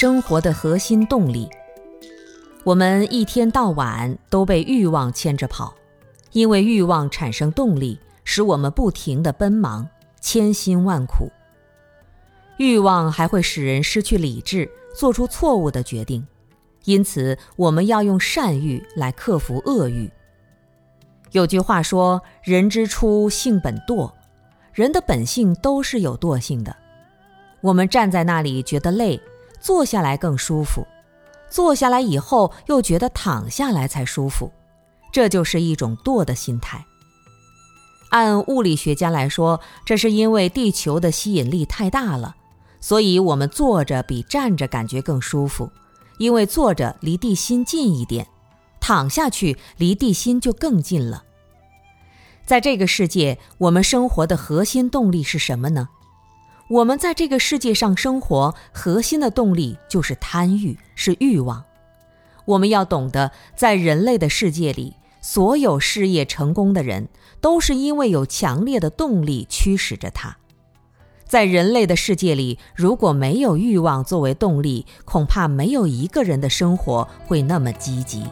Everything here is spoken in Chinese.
生活的核心动力。我们一天到晚都被欲望牵着跑，因为欲望产生动力，使我们不停地奔忙，千辛万苦。欲望还会使人失去理智，做出错误的决定，因此我们要用善欲来克服恶欲。有句话说：“人之初，性本惰。”人的本性都是有惰性的。我们站在那里觉得累，坐下来更舒服；坐下来以后又觉得躺下来才舒服，这就是一种惰的心态。按物理学家来说，这是因为地球的吸引力太大了，所以我们坐着比站着感觉更舒服，因为坐着离地心近一点，躺下去离地心就更近了。在这个世界，我们生活的核心动力是什么呢？我们在这个世界上生活，核心的动力就是贪欲，是欲望。我们要懂得，在人类的世界里，所有事业成功的人，都是因为有强烈的动力驱使着他。在人类的世界里，如果没有欲望作为动力，恐怕没有一个人的生活会那么积极。